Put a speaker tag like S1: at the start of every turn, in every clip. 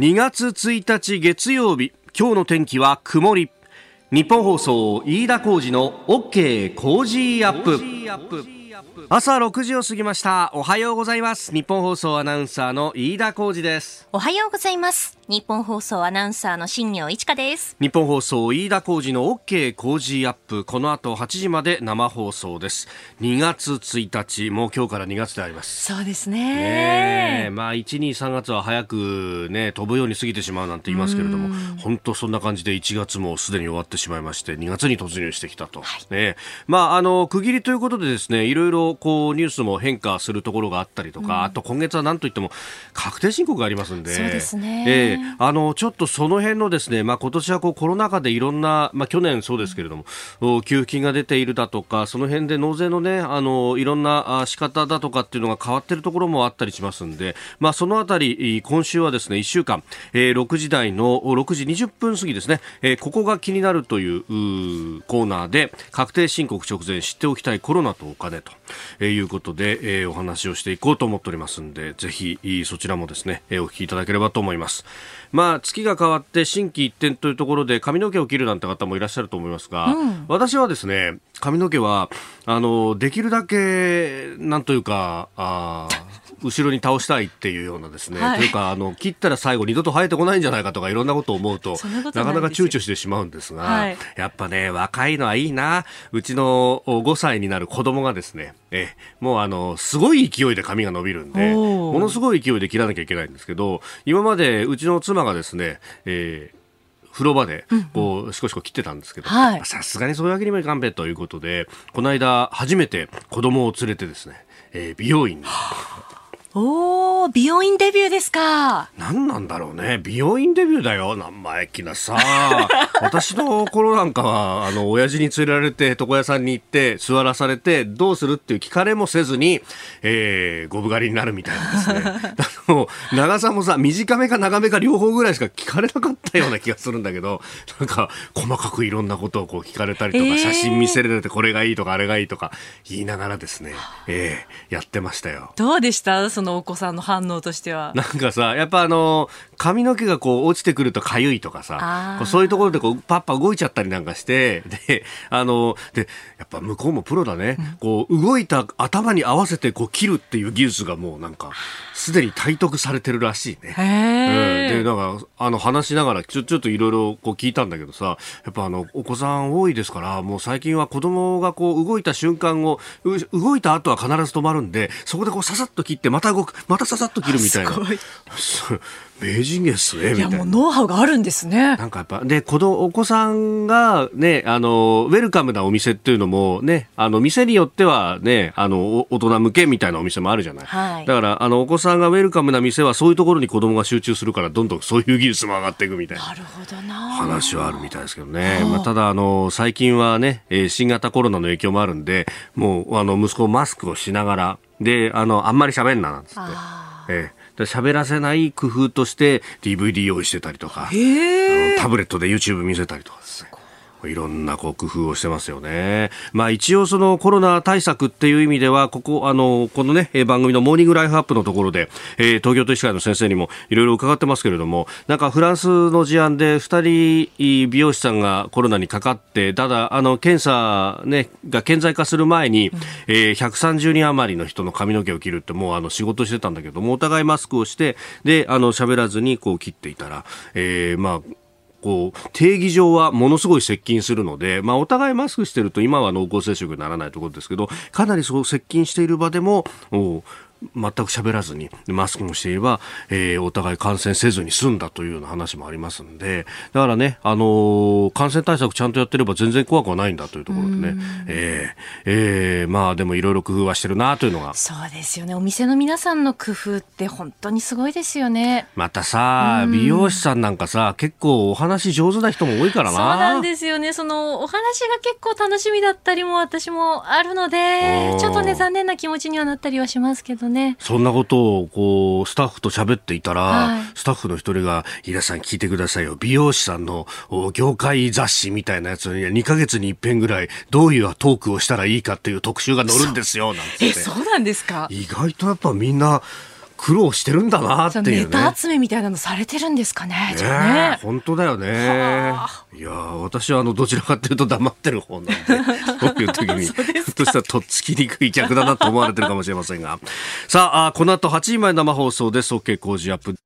S1: 2月1日月曜日今日の天気は曇り。日本放送飯田浩二の OK コージーアップ。朝6時を過ぎました。おはようございます。ニッポン放送アナウンサーの飯田浩司です。
S2: おはようございます。ニッポン放送アナウンサーの新行市佳です。
S1: ニッポン放送飯田浩司の OK! Cozy up!。この後8時まで生放送です。2月1日もう今日から2月であります。
S2: そうですね。
S1: ねまあ1、2、3月は早くね飛ぶように過ぎてしまうなんて言いますけれども本当そんな感じで1月もすでに終わってしまいまして2月に突入してきたと、はい、ねまああの区切りということでですねいろいろこうニュースも変化するところがあったりとか、うん、あと今月は何といっても確定申告がありますんで、
S2: そうですね。
S1: えー、あのちょっとその辺のですね、まあ今年はこうコロナ禍でいろんな、まあ去年そうですけれども、うん、給付金が出ているだとか、その辺で納税のね、あのいろんな仕方だとかっていうのが変わっているところもあったりしますんで、まあそのあたり今週はですね1週間、えー、6時台の6時20分過ぎですね、えー、ここが気になるというコーナーで確定申告直前知っておきたいコロナとお金ということで、えー、お話をしていこうと思っておりますんでぜひそちらもですね、えー、お聞きいただければと思います。まあ、月が変わって心機一転というところで髪の毛を切るなんて方もいらっしゃると思いますが、うん、私はですね髪の毛はあのできるだけなんというかあ後ろに倒したいっていうようなですね、はい、というかあの切ったら最後二度と生えてこないんじゃないかとかいろんなことを思うとなかなか躊躇してしまうんですが、はい、やっぱね若いのはいいな。うちの5歳になる子供がですねえもうあのすごい勢いで髪が伸びるんでものすごい勢いで切らなきゃいけないんですけど今までうちの妻がですね、えー風呂場でこう、少しこう切ってたんですけど、さすがにそういうわけにもいかんべということで、この間初めて子供を連れてですね、えー、美容院に
S2: おー、美容院デビューですか。
S1: 何なんだろうね。美容院デビューだよ。生意気なさ。私の頃なんかは、あの、親父に連れられて床屋さんに行って座らされて、どうするっていう聞かれもせずに、えー、ゴブ狩りになるみたいなですね。あの、長さもさ、短めか長めか両方ぐらいしか聞かれなかったような気がするんだけど、なんか、細かくいろんなことをこう聞かれたりとか、えー、写真見せられてこれがいいとかあれがいいとか言いながらですね、えー、やってましたよ。
S2: どうでした？そのお子さんの反応としては。
S1: なんかさ、やっぱあの、髪の毛がこう落ちてくるとかゆいとかさ、そういうところでこうパッパ動いちゃったりなんかして、で、あの、で、やっぱ向こうもプロだね。うん、こう動いた頭に合わせてこう切るっていう技術がもうなんか、すでに体得されてるらしいね。
S2: うん、
S1: で、なんか、あの話しながらちょ、ちょっといろいろこう聞いたんだけどさ、やっぱあの、お子さん多いですから、もう最近は子供がこう動いた瞬間を、動いた後は必ず止まるんで、そこでこうささっと切ってまた動く、またささっと切るみたいな。名人芸っすね
S2: いやもうノウハウがあるんですね。
S1: なんかやっぱで子供お子さんがねあのウェルカムなお店っていうのもねあの店によってはねあの大人向けみたいなお店もあるじゃない、はい、だからあのお子さんがウェルカムな店はそういうところに子供が集中するからどんどんそういう技術も上がっていくみたいな
S2: なるほどな。
S1: 話はあるみたいですけどね、まあ、ただあの最近はね、えー、新型コロナの影響もあるんでもうあの息子マスクをしながらであのあんまり喋んななんつって。えー喋らせない工夫として DVD 用意してたりとか、タブレットで YouTube 見せたりとかですね。いろんなこう工夫をしてますよね。まあ一応そのコロナ対策っていう意味では、ここ、あの、このね、番組のモーニングライフアップのところで、えー、東京都医師会の先生にもいろいろ伺ってますけれども、なんかフランスの事案で2人美容師さんがコロナにかかって、ただ、あの、検査ね、が顕在化する前に、うん、えー、130人余りの人の髪の毛を切るってもうあの仕事してたんだけども、お互いマスクをして、で、あの、喋らずにこう切っていたら、えー、まあ、こう定義上はものすごい接近するので、まあ、お互いマスクしてると今は濃厚接触にならないところですけどかなりそう接近している場でも全く喋らずにマスクもしていれば、えー、お互い感染せずに済んだというような話もありますんでだからね、あのー、感染対策ちゃんとやってれば全然怖くはないんだというところでね、えーえー、まあでもいろいろ工夫はしてるなというのが。
S2: そうですよね。お店の皆さんの工夫って本当にすごいですよね。
S1: またさ美容師さんなんかさ結構お話上手な人も多いからな。そう
S2: なんですよね。そのお話が結構楽しみだったりも私もあるのでちょっとね残念な気持ちにはなったりはしますけどね。
S1: そんなことをこうスタッフと喋っていたら、はい、スタッフの一人が「飯田さん聞いてくださいよ。美容師さんの業界雑誌みたいなやつに2か月に一遍ぐらいどういうトークをしたらいいかっていう特集が載るんですよ」なんて。
S2: えそうなんですか？
S1: 意外とやっぱみんな苦労してるんだなっていうね。
S2: ネタ集めみたいなのされてるんですかね。
S1: ね
S2: ね
S1: 本当だよね。いや私はあのどちらかというと黙ってる方なんで、そういう時に、ひょっとしたらとっつきにくい客だなと思われてるかもしれませんが。さあ、あこの後8時前生放送です。OK 工事アップ。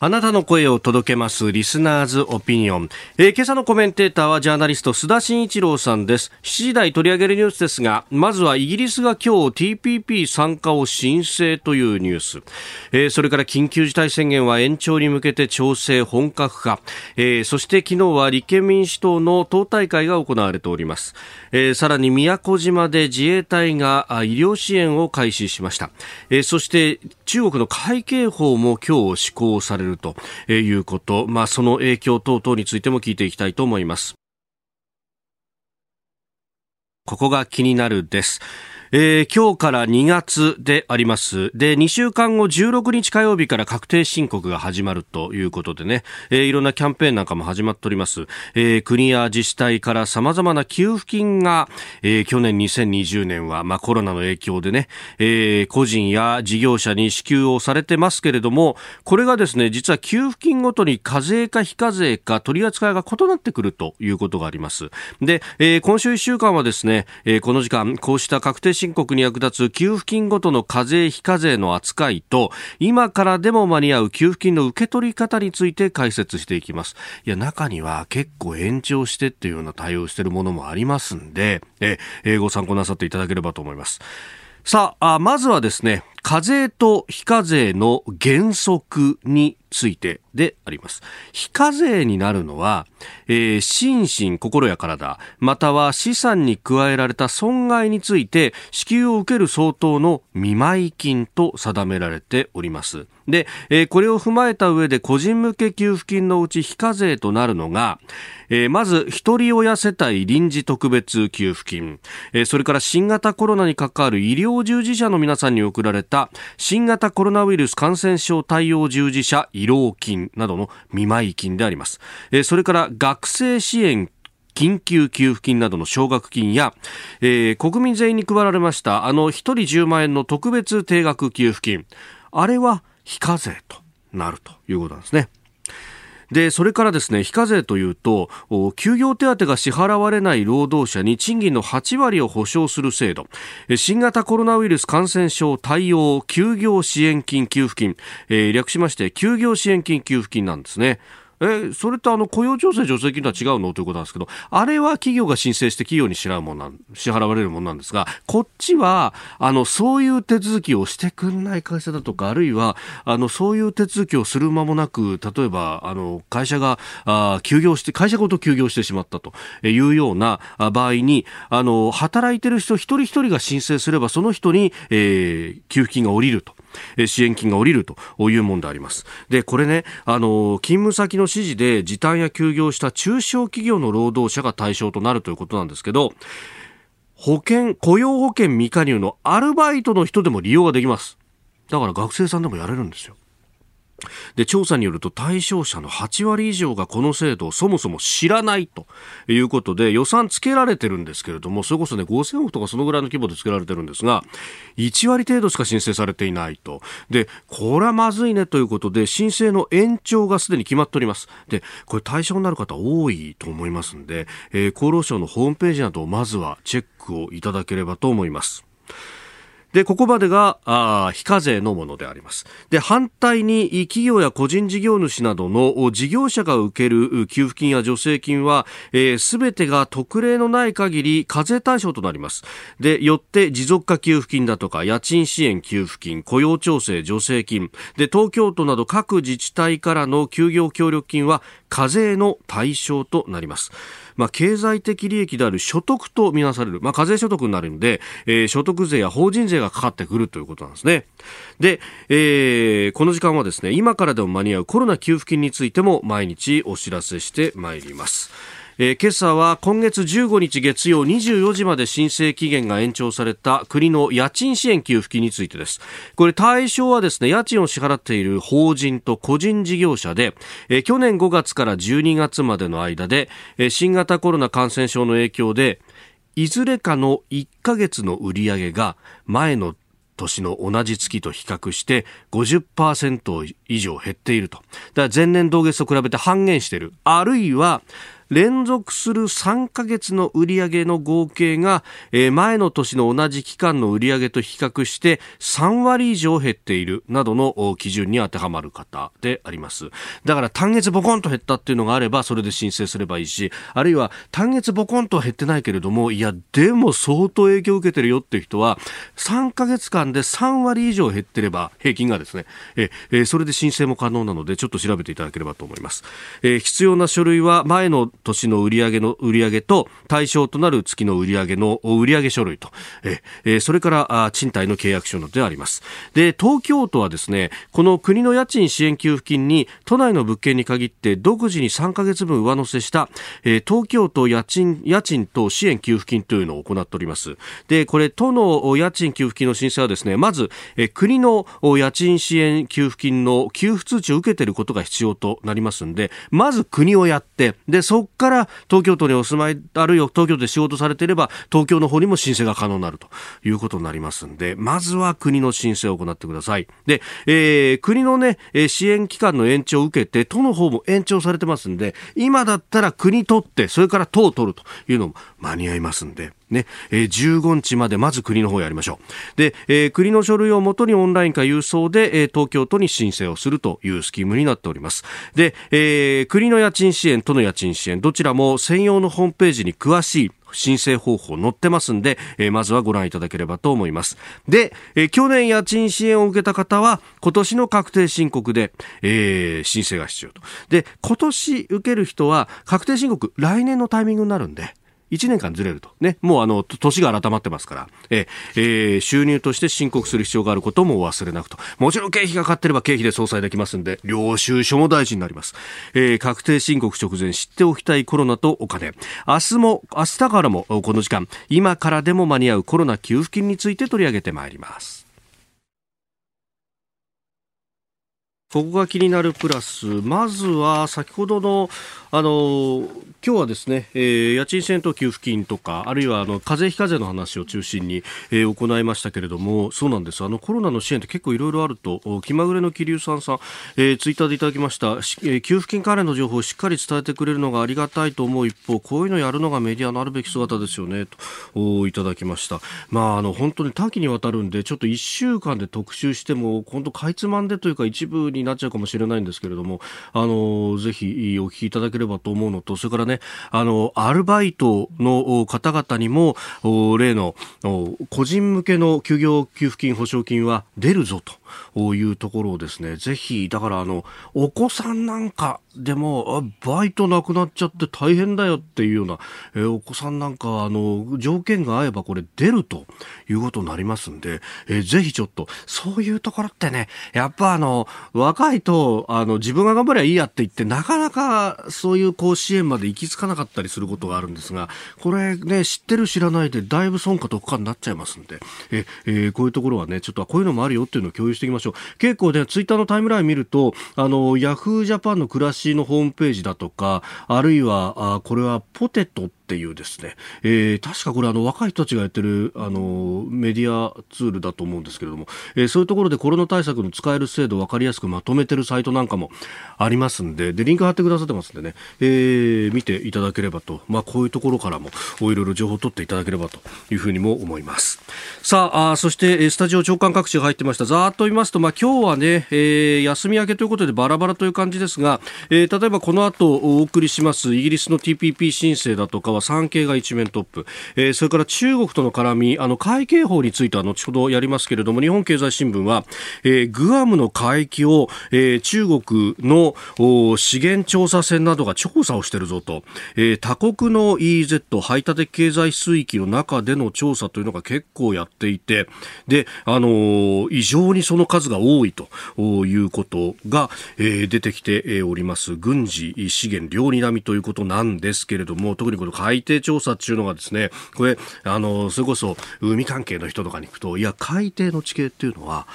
S1: あなたの声を届けますリスナーズオピニオン、えー、今朝のコメンテーターはジャーナリスト須田慎一郎さんです。7時台取り上げるニュースですがまずはイギリスが今日 TPP 参加を申請というニュース、えー、それから緊急事態宣言は延長に向けて調整本格化、えー、そして昨日は立憲民主党の党大会が行われております、えー、さらに宮古島で自衛隊が医療支援を開始しました、えー、そして中国の海警法も今日施行されるということ、まあ、その影響等々についても聞いていきたいと思います。ここが気になるです。えー、今日から2月であります。で、2週間後16日火曜日から確定申告が始まるということでね、えー、いろんなキャンペーンなんかも始まっております。えー、国や自治体から様々な給付金が、えー、去年2020年は、まあ、コロナの影響でね、えー、個人や事業者に支給をされてますけれども、これがですね、実は給付金ごとに課税か非課税か取り扱いが異なってくるということがあります。で、えー、今週1週間はですね、えー、この時間、こうした確定申告に役立つ給付金ごとの課税非課税の扱いと今からでも間に合う給付金の受け取り方について解説していきます。いや中には結構延長してっていうような対応してるものもありますんでええご参考なさっていただければと思います。さあまずはですね課税と非課税の原則についてであります。非課税になるのは、えー、心身、心や体、または資産に加えられた損害について支給を受ける相当の見舞金と定められております。で、えー、これを踏まえた上で個人向け給付金のうち非課税となるのが、えー、まず、一人親世帯臨時特別給付金、え、それから新型コロナに関わる医療従事者の皆さんに送られた新型コロナウイルス感染症対応従事者慰労金などの見舞い金であります。えそれから学生支援緊急給付金などの奨学金や、えー、国民全員に配られましたあの1人10万円の特別定額給付金あれは非課税となるということなんですね。で、それからですね、非課税というと、休業手当が支払われない労働者に賃金の8割を保障する制度、新型コロナウイルス感染症対応休業支援金給付金、えー、略しまして休業支援金給付金なんですね。えそれってあの雇用調整助成金とは違うのということなんですけど、あれは企業が申請して企業に支払うものなん支払われるものなんですが、こっちは、あの、そういう手続きをしてくんない会社だとか、あるいは、あの、そういう手続きをする間もなく、例えば、あの、会社が、あ休業して、会社ごと休業してしまったというような場合に、あの、働いてる人一人一人が申請すれば、その人に、えー、給付金が下りると。支援金が下りるというものであります。で、これね、あの、勤務先の指示で時短や休業した中小企業の労働者が対象となるということなんですけど、保険、雇用保険未加入のアルバイトの人でも利用ができます。だから学生さんでもやれるんですよ。で調査によると対象者の8割以上がこの制度をそもそも知らないということで予算つけられてるんですけれどもそれこそね5000億とかそのぐらいの規模でつけられてるんですが1割程度しか申請されていないと。でこれはまずいねということで申請の延長がすでに決まっております。でこれ対象になる方多いと思いますんで、えー、厚労省のホームページなどをまずはチェックをいただければと思います。で、ここまでが、あ非課税のものであります。で、反対に企業や個人事業主などの事業者が受ける給付金や助成金は、す、え、べ、てが特例のない限り課税対象となります。で、よって持続化給付金だとか、家賃支援給付金、雇用調整助成金、で、東京都など各自治体からの休業協力金は課税の対象となります。まあ、経済的利益である所得とみなされる、まあ、課税所得になるので、えー、所得税や法人税がかかってくるということなんですね。で、えー、この時間はですね、今からでも間に合うコロナ給付金についても毎日お知らせしてまいります。えー、今朝は今月15日月曜24時まで申請期限が延長された国の家賃支援給付金についてです。これ対象はですね、家賃を支払っている法人と個人事業者で、えー、去年5月から12月までの間で、えー、新型コロナ感染症の影響で、いずれかの1ヶ月の売り上げが前の年の同じ月と比較して50%以上減っていると。だから前年同月と比べて半減している。あるいは、連続する3ヶ月の売上の合計が、えー、前の年の同じ期間の売上と比較して3割以上減っているなどの基準に当てはまる方であります。だから単月ボコンと減ったっていうのがあればそれで申請すればいいし、あるいは単月ボコンとは減ってないけれども、いや、でも相当影響を受けてるよっていう人は3ヶ月間で3割以上減ってれば平均がですね、えー、それで申請も可能なのでちょっと調べていただければと思います。え、必要な書類は前の年の売上の売上と対象となる月の売上の売上書類と、ええそれから賃貸の契約書などであります。で東京都はですねこの国の家賃支援給付金に都内の物件に限って独自に3ヶ月分上乗せした、え東京都家賃家賃と支援給付金というのを行っております。でこれ都の家賃給付金の申請はですねまず、え国の家賃支援給付金の給付通知を受けていることが必要となりますんでまず国をやってでそから東京都にお住まいあるいは東京都で仕事されていれば東京の方にも申請が可能になるということになりますんでまずは国の申請を行ってください。で、えー、国のね支援期間の延長を受けて都の方も延長されてますんで今だったら国取ってそれから都を取るというのも間に合いますんでね、えー、15日までまず国の方やりましょう。で、えー、国の書類をもとにオンラインか郵送で、えー、東京都に申請をするというスキームになっております。で、えー、国の家賃支援、都の家賃支援、どちらも専用のホームページに詳しい申請方法載ってますんで、えー、まずはご覧いただければと思います。で、えー、去年家賃支援を受けた方は、今年の確定申告で、えー、申請が必要と。で、今年受ける人は、確定申告、来年のタイミングになるんで、1年間ずれると。ね。もうあの、年が改まってますから、ええー、収入として申告する必要があることもお忘れなくと。もちろん経費がかかってれば経費で相殺できますんで、領収書も大事になります。えー、確定申告直前知っておきたいコロナとお金。明日も、明日からもこの時間、今からでも間に合うコロナ給付金について取り上げてまいります。ここが気になるプラス、まずは先ほどの、あの、今日はですね、えー、家賃戦闘給付金とか、あるいはあの風邪非課税の話を中心に、えー、行いましたけれども、そうなんです。あのコロナの支援って結構いろいろあると、気まぐれの気流さんさん、えー、ツイッターでいただきました、えー、給付金関連の情報をしっかり伝えてくれるのがありがたいと思う一方、こういうのやるのがメディアのあるべき姿ですよね、とおいただきました。まあ、あの本当に多岐にわたるんで、ちょっと1週間で特集しても、本当かいつまんでというか一部になっちゃうかもしれないんですけれども、あのぜひお聞きいただければと思うのと、それからね、あのアルバイトの方々にも例の個人向けの休業給付金保証金は出るぞと。いうところをですね、ぜひ、だからあの、お子さんなんかでも、バイトなくなっちゃって大変だよっていうような、えー、お子さんなんか、あの、条件が合えばこれ出るということになりますんで、えー、ぜひちょっと、そういうところってね、やっぱあの、若いと、あの、自分が頑張りゃいいやって言って、なかなかそういうこう支援まで行き着かなかったりすることがあるんですが、これね、知ってる知らないで、だいぶ損か得かになっちゃいますんで、ええー、こういうところはね、ちょっとこういうのもあるよっていうのを共有していきましょう。結構ね、ツイッターのタイムライン見ると、あの、ヤフージャパンの暮らしのホームページだとか、あるいは、あこれはポテトっていうですね、えー、確かこれあの若い人たちがやってるあのメディアツールだと思うんですけれども、えー、そういうところでコロナ対策の使える制度を分かりやすくまとめてるサイトなんかもありますんで、で、リンク貼ってくださってますんでね、えー、見ていただければと、まあこういうところからもいろいろ情報を取っていただければというふうにも思います。さあ、あそしてスタジオ長官各地が入ってました。ざーっと言いますと、まあ今日はね、えー、休み明けということでバラバラという感じですが、えー、例えばこの後お送りしますイギリスの TPP 申請だとかは産経が一面トップ、えー、それから中国との絡みあの海警法については後ほどやりますけれども日本経済新聞は、えー、グアムの海域を、えー、中国の資源調査船などが調査をしてるぞと、えー、他国の EEZ 排他的経済水域の中での調査というのが結構やっていて。で、あのー、異常にその数が多いということが、えー、出てきております。軍事資源両に並みということなんですけれども特にこの海底調査っていうのがですねこれあのそれこそ海関係の人とかに行くといや海底の地形っていうのは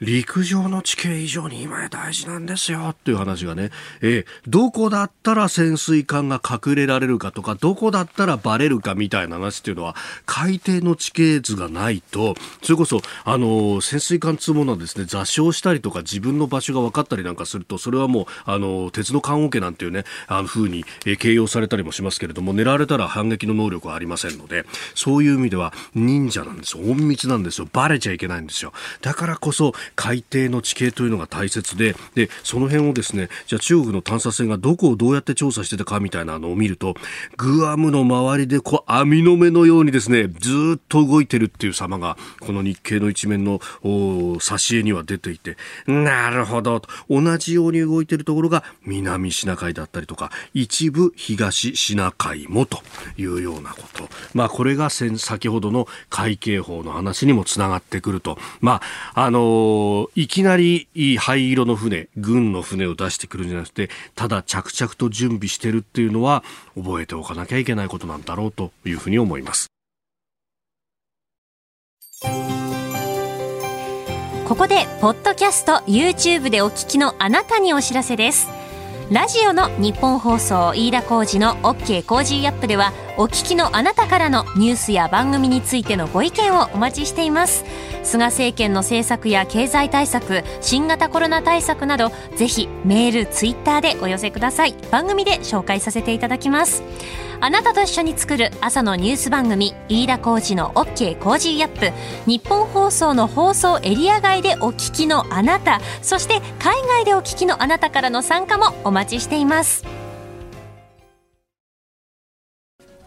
S1: 陸上の地形以上に今や大事なんですよっていう話がね、えー、どこだったら潜水艦が隠れられるかとか、どこだったらバレるかみたいな話っていうのは、海底の地形図がないと、それこそ、あのー、潜水艦つうものはですね、座礁したりとか自分の場所が分かったりなんかすると、それはもう、あのー、鉄の棺桶なんていうね、あの風に、えー、形容されたりもしますけれども、狙われたら反撃の能力はありませんので、そういう意味では忍者なんですよ。隠密なんですよ。バレちゃいけないんですよ。だからこそ、海底の地形というのが大切で、で、その辺をですね、じゃあ中国の探査船がどこをどうやって調査してたかみたいなのを見ると、グアムの周りでこう網の目のようにですね、ずっと動いてるっていう様が、この日経の一面の挿絵には出ていて、なるほどと、同じように動いてるところが南シナ海だったりとか、一部東シナ海もというようなこと。まあこれが先ほどの海警法の話にもつながってくると。まあ、あのー、いきなり灰色の船、軍の船を出してくるんじゃなくて、ただ着々と準備してるっていうのは覚えておかなきゃいけないことなんだろうというふうに思います。
S2: ここで、ポッドキャスト、YouTube でお聞きのあなたにお知らせです。ラジオの日本放送飯田浩二の OK コージーアップではお聞きのあなたからのニュースや番組についてのご意見をお待ちしています。菅政権の政策や経済対策新型コロナ対策などぜひメールツイッターでお寄せください。番組で紹介させていただきます。あなたと一緒に作る朝のニュース番組飯田浩二の OK コージーアップ。日本放送の放送エリア外でお聞きのあなたそして海外でお聞きのあなたからの参加もお待ちしています。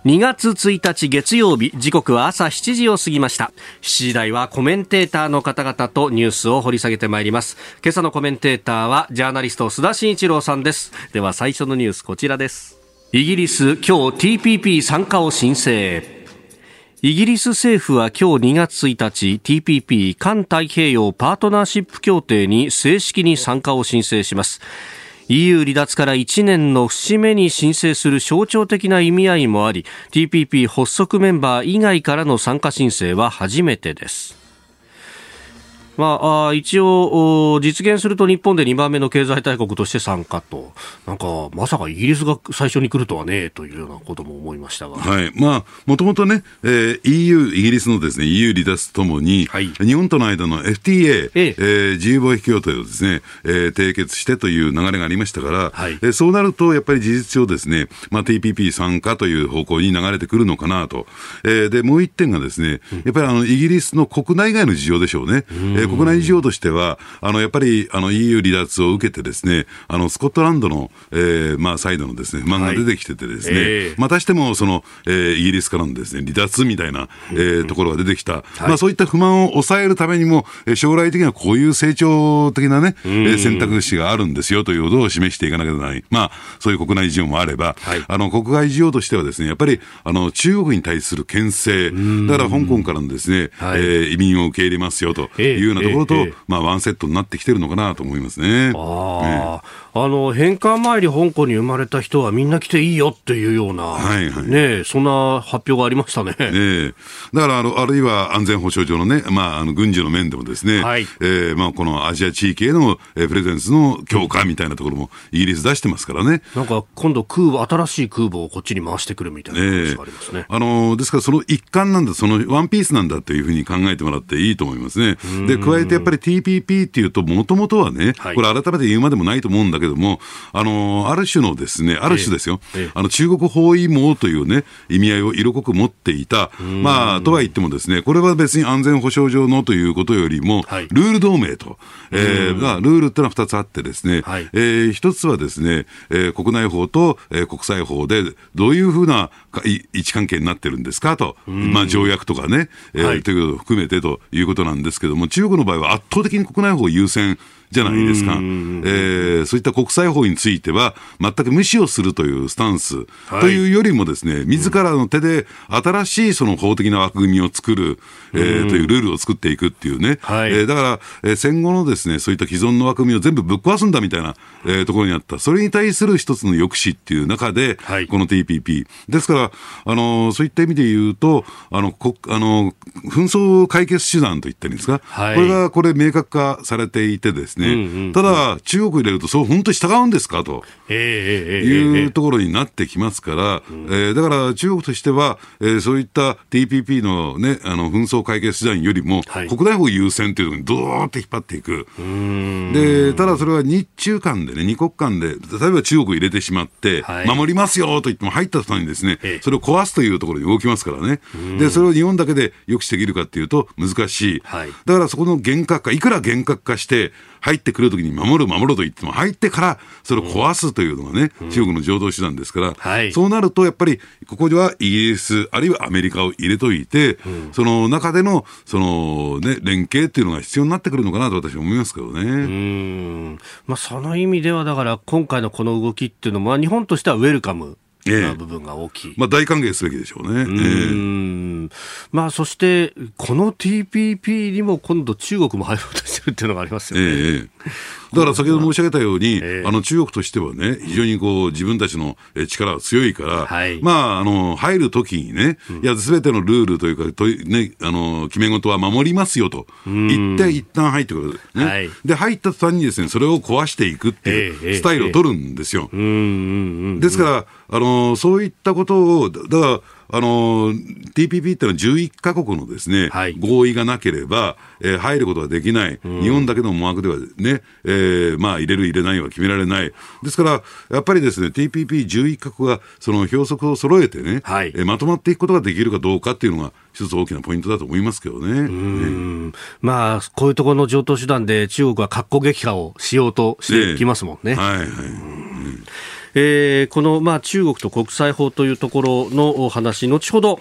S1: 2月1日月曜日時刻は朝7時を過ぎました7時台はコメンテーターの方々とニュースを掘り下げてまいります今朝のコメンテーターはジャーナリスト須田慎一郎さんですでは最初のニュースこちらですイギリス、今日 TPP 参加を申請。イギリス政府は今日2月1日 TPP 環太平洋パートナーシップ協定に正式に参加を申請します。EU 離脱から1年の節目に申請する象徴的な意味合いもあり TPP 発足メンバー以外からの参加申請は初めてです。まあ、一応、実現すると日本で2番目の経済大国として参加と、なんか、まさかイギリスが最初に来るとはね、というようなことも思いましたが。
S3: はい。まあ、もともとね、えー、EU、イギリスのですね、EU 離脱ともに、はい、日本との間の FTA、えええー、自由貿易協定をですね、えー、締結してという流れがありましたから、はい、えー、そうなると、やっぱり事実上ですね、まあ、TPP 参加という方向に流れてくるのかなと。えー、で、もう一点がですね、やっぱりあの、イギリスの国内外の事情でしょうね。うん国内事情としては、あのやっぱりあの EU 離脱を受けて、ですねあのスコットランドの、えーまあ、サイドのですね不満が出てきてて、ですね、はい。えー、またしてもその、えー、イギリスからのですね離脱みたいな、えー、ところが出てきた、まあ、そういった不満を抑えるためにも、将来的にはこういう成長的なね、え選択肢があるんですよということを示していかなきゃならない、まあ、そういう国内事情もあれば、はい、あの国外事情としては、ですねやっぱりあの中国に対する牽制、だから香港からのですね、はい、えー、移民を受け入れますよというようなところと、まあ、ワンセットになってきてるのかなと思いますね。
S1: ああの返還前に香港に生まれた人はみんな来ていいよっていうような、はいはい、ね、そんな発表がありましたね。
S3: ねだからあの、あるいは安全保障上のね、まあ、あの軍事の面でもですね、はい、えー、まあ、このアジア地域への、えー、プレゼンスの強化みたいなところもイギリス出してますからね。
S1: なんか今度空母、新しい空母をこっちに回してくるみたいな話がありますね。
S3: あのですからその一環なんだ、そのワンピースなんだというふうに考えてもらっていいと思いますね。で、加えてやっぱり TPP っていうと、もともとはね、はい、これ改めて言うまでもないと思うんだけども、あの、ある種のですね、ある種ですよ、ええ、あの、中国包囲網というね、意味合いを色濃く持っていた、まあ、とは言ってもですね、これは別に安全保障上のということよりも、はい、ルール同盟と、えー、まあ、ルールっていうのは二つあってですね、はい、えー、一つはですね、えー、国内法と、えー、国際法で、どういうふうな位置関係になってるんですかと、まあ、条約とかね、えということを含めてということなんですけども、中国の場合は圧倒的に国内法優先じゃないですか。えー、そういった国際法については、全く無視をするというスタンス、はい、というよりもですね、自らの手で新しいその法的な枠組みを作る、えー、というルールを作っていくっていうね、はい、えー、だから、えー、戦後のですね、そういった既存の枠組みを全部ぶっ壊すんだみたいな、えー、ところにあった。それに対する一つの抑止っていう中で、はい、この TPP。ですから、あのー、そういった意味で言うと、あの、こあの紛争解決手段といったんですか、はい、これがこれ明確化されていてですね、うんうんうん、ただ、中国入れると、そう本当に従うんですか？と。いうところになってきますから、えー、だから中国としては、えー、そういった TPP の,、ね、あの紛争解決手段よりも、はい、国内法優先というのにどーっと引っ張っていく。で、ただそれは日中間でね、二国間で、例えば中国入れてしまって、はい、守りますよと言っても入った途端にですね、それを壊すというところに動きますからね。で、それを日本だけで抑止できるかっていうと難しい。はい、だからそこの厳格化、いくら厳格化して、入ってくるときに守る、守ると言っても、入ってからそれを壊すというのがね、うん、中国の常道手段ですから、はい、そうなるとやっぱり、ここではイギリス、あるいはアメリカを入れといて、うん、その中でのその、ね、連携っていうのが必要になってくるのかなと私は思いますけどね。うん。
S1: まあ、その意味では、だから今回のこの動きっていうのも、日本としてはウェルカムな部分が大きい、え
S3: まあ、大歓迎すべきでしょうね。う
S1: ん。まあ、そして、この TPP にも今度、中国も入ろうとしてるっていうのがありますよね。え
S3: だから先ほど申し上げたように、えー、あの中国としてはね、非常にこう自分たちの力が強いから、はい、まあ、あの入るときにね、うん、いや、すべてのルールというか、とね、あの決め事は守りますよと。言って、一旦入ってくる、ね、はい、で入った途端にですね、それを壊していくっていうスタイルを取るんですよ。ですから、あのそういったことを、だから、あの TPP っていうのは11か国のですね、はい、合意がなければ、えー、入ることができない、日本だけの思惑ではね、えー、まあ入れる、入れないは決められない、ですから、やっぱりですね TPP11 か国がその標則を揃えてね、はい、えー、まとまっていくことができるかどうかっていうのが、一つ大きなポイントだと思いますけどね。
S1: ねまあ、こういうところの上等手段で中国は格好撃破をしようとしてきますもんね。ねはいはい、えー、この、まあ、中国と国際法というところの話、後ほど、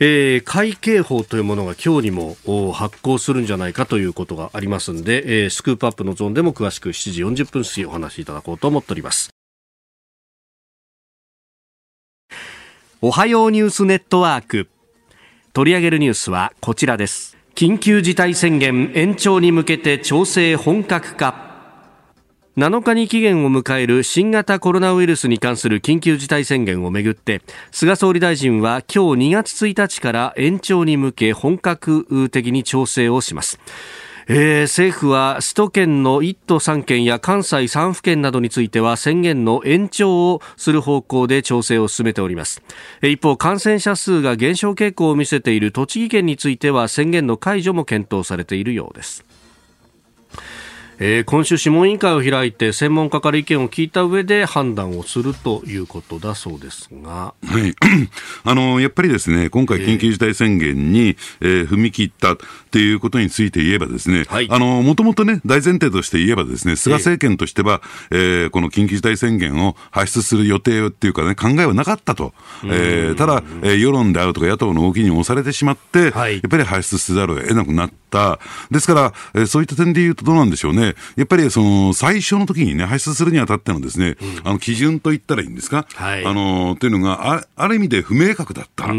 S1: えー、会計法というものが今日にも発行するんじゃないかということがありますので、えー、スクープアップのゾーンでも詳しく7時40分過ぎお話しいただこうと思っております。おはようニュースネットワーク。取り上げるニュースはこちらです。緊急事態宣言延長に向けて調整本格化。7日に期限を迎える新型コロナウイルスに関する緊急事態宣言をめぐって菅総理大臣は今日2月1日から延長に向け本格的に調整をします。えー、政府は首都圏の1都3県や関西3府県などについては宣言の延長をする方向で調整を進めております。一方感染者数が減少傾向を見せている栃木県については宣言の解除も検討されているようです。えー、今週諮問委員会を開いて専門家から意見を聞いた上で判断をするということだそうですが、
S3: はい、あのやっぱりですね今回、緊急事態宣言に、えー、えー、踏み切ったっていうことについて言えばですね、はい、あのもともとね大前提として言えばですね菅政権としては、えー、えー、この緊急事態宣言を発出する予定っていうかね考えはなかったと、えー、ただ、えー、世論であるとか野党の動きに押されてしまって、はい、やっぱり発出せざるを得なくなった。ですから、えー、そういった点で言うとどうなんでしょうね。やっぱりその最初の時にね、排出するにあたってのですね、うん、あの基準といったらいいんですか、はい、あのというのがあ、ある意味で不明確だった。だか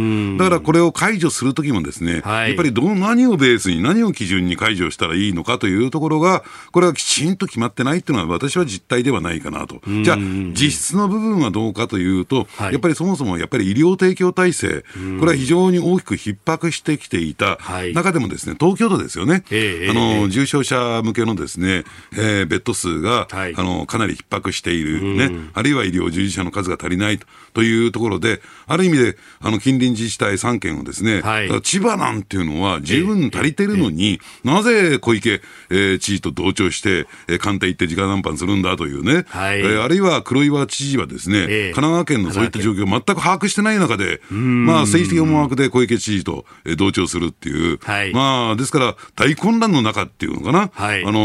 S3: らこれを解除するときもですね、はい、やっぱりどう何をベースに何を基準に解除したらいいのかというところが、これはきちんと決まってないっていうのは私は実態ではないかなと。じゃあ、実質の部分はどうかというと、はい、やっぱりそもそもやっぱり医療提供体制、これは非常に大きく逼迫してきていた中でもですね、東京都ですよね、あの重症者向けのですね、えー、ベッド数が、はい、あのかなり逼迫している、ね、あるいは医療従事者の数が足りないと。いうところで、ある意味であの近隣自治体3県をですね、はい、千葉なんていうのは十分足りてるのに、なぜ小池、えー、知事と同調して、えー、官邸行って直談判するんだというね、はい、えー、あるいは黒岩知事はですね、神奈川県のそういった状況を全く把握してない中で、まあ、政治的思惑で小池知事と、えー、同調するっていう、はい、まあ、ですから大混乱の中っていうのかな、はい、あの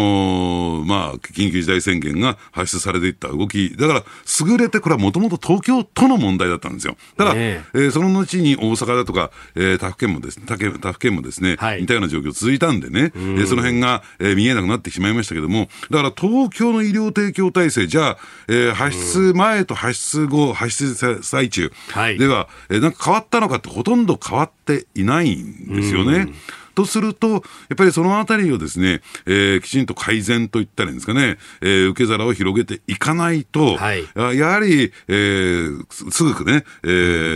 S3: まあ、緊急事態宣言が発出されていった動き、だから、優れて、これはもともと東京都の問題だったんですよ。ただ、え。ー、えー、その後に大阪だとか、えー、他府県もですね、他他府県もですね、はい、似たような状況続いたんでね、えー、その辺が、えー、見えなくなってしまいましたけども、だから東京の医療提供体制、じゃあ、えー、発出前と発出後、発出最中。では、えー、なんか変わったのかってほとんど変わっていないんですよね。とすると、やっぱりそのあたりをですね、えー、きちんと改善といったらいいんですかね、えー、受け皿を広げていかないと、はい、やはり、えー、すぐね、え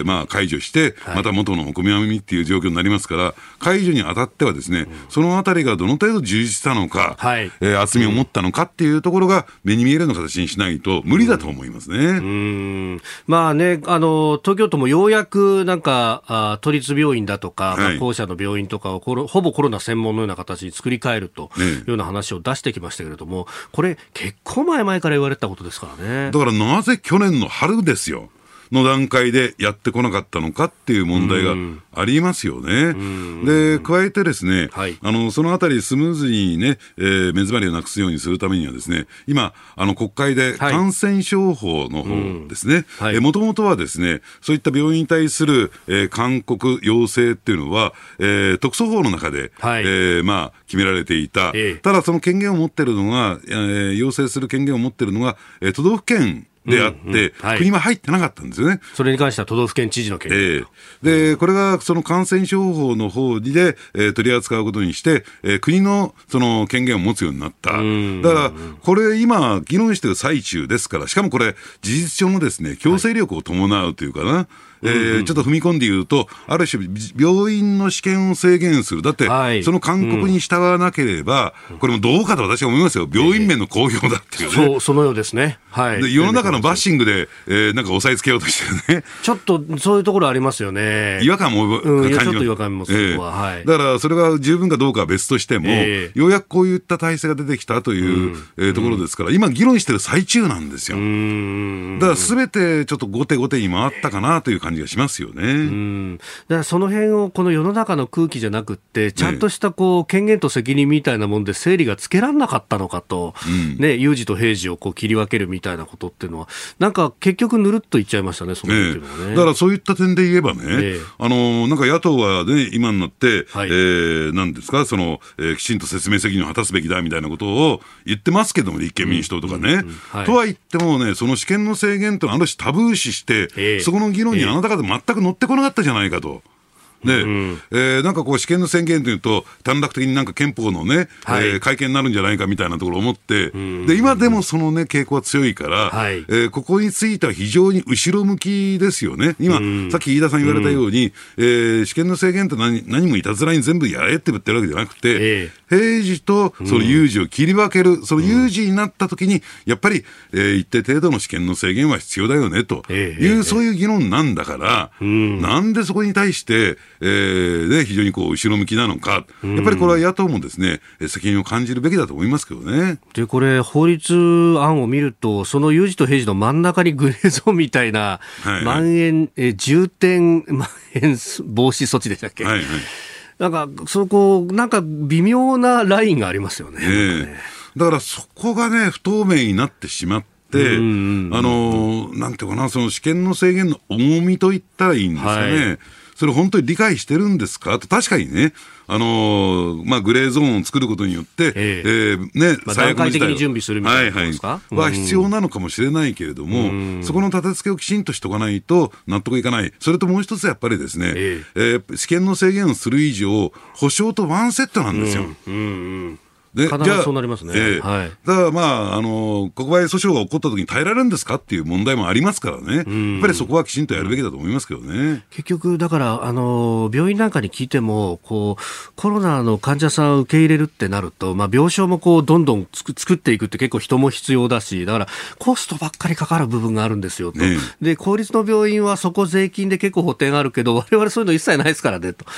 S3: ー、まあ解除して、また元のお米みっていう状況になりますから、解除にあたってはですね、そのあたりがどの程度充実したのか、はい、えー、厚みを持ったのかっていうところが目に見えるような形にしないと無理だと思いますね。うん、
S1: まあね、あの、東京都もようやくなんか、あ都立病院だとか、まあ、校舎の病院とかをほぼコロナ専門のような形に作り変えるというような話を出してきましたけれども、これ、結構前々から言われたことですからね。
S3: だからなぜ去年の春ですよ。の段階でやってこなかったのかっていう問題がありますよね。で、加えてですね、はい、あの、そのあたりスムーズにね、えー、目詰まりをなくすようにするためにはですね、今、あの、国会で感染症法の方ですね、もともとはですね、そういった病院に対する、えー、勧告、要請っていうのは、えー、特措法の中で、はい、えー、まあ、決められていた。え。ただ、その権限を持ってるのが、えー、要請する権限を持ってるのが、えー、都道府県であって、国は入ってなかったんですよね。
S1: それに関しては都道府県知事の権限、え。
S3: ー、で、これがその感染症法の方で、えー、取り扱うことにして、えー、国のその権限を持つようになった。だから、これ今、議論している最中ですから、しかもこれ、事実上のですね、強制力を伴うというかな、はいえー、ちょっと踏み込んで言うと、ある種、病院の試験を制限する、だって、その勧告に従わなければ、これもどうかと私は思いますよ、病院面の公表だっていうね、
S1: そうそのようですね、
S3: はい、で世の中のバッシングで、えー、なんか押さえつけようとしてるね、
S1: ちょっとそういうところありますよね、
S3: 違和感も
S1: 感じ、ちょっと違和感もするわ、
S3: はい、だからそれが十分かどうかは別としても、えー、ようやくこういった体制が出てきたという、うん、えー、ところですから、今、議論してる最中なんですよ。だからすべてちょっと後手後手に回ったかなという感じがしますよね。うん、
S1: だからその辺をこの世の中の空気じゃなくて、ちゃんとしたこう権限と責任みたいなもんで整理がつけられなかったのかと、うん、ね、有事と平時をこう切り分けるみたいなことっていうのは、なんか結局、ぬるっといっちゃいましたね、その
S3: ね、ね、だからそういった点で言えばね、えあのなんか野党はね、今になって、はい、えー、なんですか、その、えー、きちんと説明責任を果たすべきだみたいなことを言ってますけども、立憲民主党とかね。うんうんはい、とは言ってもね、その試験の制限というのはある種タブー視して、えー、そこの議論にあなた方全く乗ってこなかったじゃないかと。で、うん、えー、なんかこう、試験の宣言というと、短絡的になんか憲法のね、はい、えー、会見になるんじゃないかみたいなところを思って、うん、で、今でもそのね、傾向は強いから、はい、えー、ここについては非常に後ろ向きですよね。今、うん、さっき飯田さん言われたように、うん、えー、試験の制限って何何もいたずらに全部やれって言ってるわけじゃなくて、えー、平時とその有事を切り分ける、その有事になった時に、やっぱり、えー、一定程度の試験の制限は必要だよね、という、そういう議論なんだから、なんでそこに対して、えー、で非常にこう後ろ向きなのか、やっぱりこれは野党もですね責任を感じるべきだと思いますけどね。
S1: で、これ、法律案を見ると、その有事と平時の真ん中にグレーゾーンみたいな、はいはい、ま延、え重点まん延防止措置でしたっけ、はいはい、なんか、そこ、なんか微妙なラインがありますよね。ね。
S3: だからそこがね、不透明になってしまって、あの、なんていうかな、その試験の制限の重みといったらいいんですかね。はいそれ本当に理解してるんですか？と、確かにね、あのー、まあ、グレーゾーンを作ることによって、ええ。
S1: えー、ね、まあ、段階的に準備するみたいなですか、
S3: はいは必要なのかもしれないけれども、そこの立て付けをきちんとしておかないと納得いかない。それともう一つやっぱりですね、ええ。えー、試験の制限をする以上、保証とワンセットなんですよ。うんうんうん。
S1: で必ずそうなりますね。えー、
S3: はい、だからまあ、あの、国賠訴訟が起こった時に耐えられるんですかっていう問題もありますからね。やっぱりそこはきちんとやるべきだと思いますけどね。
S1: 結局、だから、あの、病院なんかに聞いても、こう、コロナの患者さんを受け入れるってなると、まあ、病床もこう、どんどん作っていくって結構人も必要だし、だから、コストばっかりかかる部分があるんですよと。ね、で、公立の病院はそこ税金で結構補填あるけど、我々そういうの一切ないですからね、と。ね、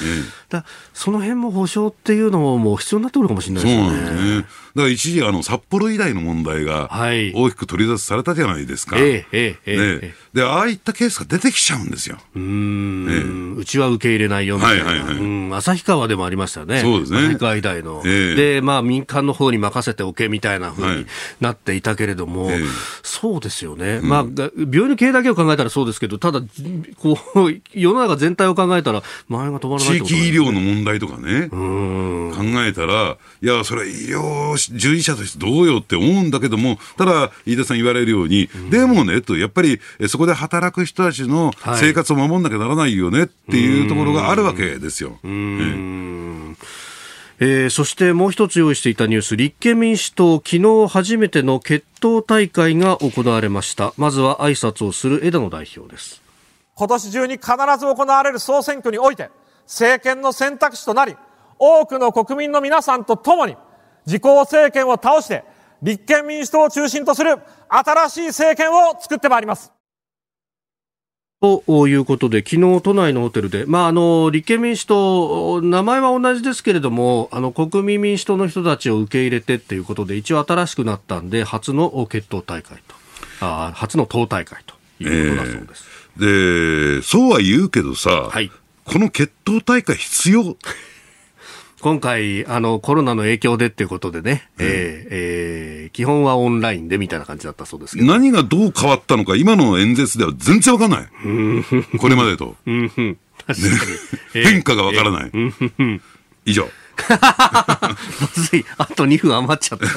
S1: だその辺も保証っていうのももう必要になってくるかもしれないですよね。
S3: ね。だから一時、あの、札幌以来の問題が大きく取り出されたじゃないですか。ええええで、ああいったケースが出てきちゃうんですよ。う
S1: ん、うちは受け入れないよみたいな。はいはいはい。うん、旭川でもありましたよね。
S3: そうですね。
S1: 旭川以来の。で、まあ民間の方に任せておけみたいなふうになっていたけれども、そうですよね。まあ、病院の経営だけを考えたらそうですけど、ただ、こう、世の中全体を考えたら、前が止まらない、
S3: ね、地域医療の問題とかね、考えたら、いや、それ医療従事者としてどうよって思うんだけども、ただ、飯田さん言われるように、でもね、と、やっぱり、そこで働く人たちの生活を守んなきゃならないよねっていうところがあるわけですよ。
S1: ええー、そしてもう一つ用意していたニュース、立憲民主党、昨日初めての決闘大会が行われました。まずは挨拶をする枝野代表です。
S4: 今年中に必ず行われる総選挙において、政権の選択肢となり、多くの国民の皆さんと共に、自公政権を倒して、立憲民主党を中心とする新しい政権を作ってまいります。
S1: ということで、昨日都内のホテルで、まあ、あの立憲民主党、名前は同じですけれども、あの国民民主党の人たちを受け入れてっていうことで、一応新しくなったんで、初の決闘大会と、あ初の党大会ということだそうです。
S3: えー、で、そうは言うけどさ、はい、この決闘大会必要？
S1: 今回、あの、コロナの影響でっていうことでね、うん、えー、えー、基本はオンラインでみたいな感じだったそうですけど。
S3: 何がどう変わったのか、今の演説では全然わかんない。これまでと。変化がわからない。以上。
S1: まずい、あと2分余っちゃった。い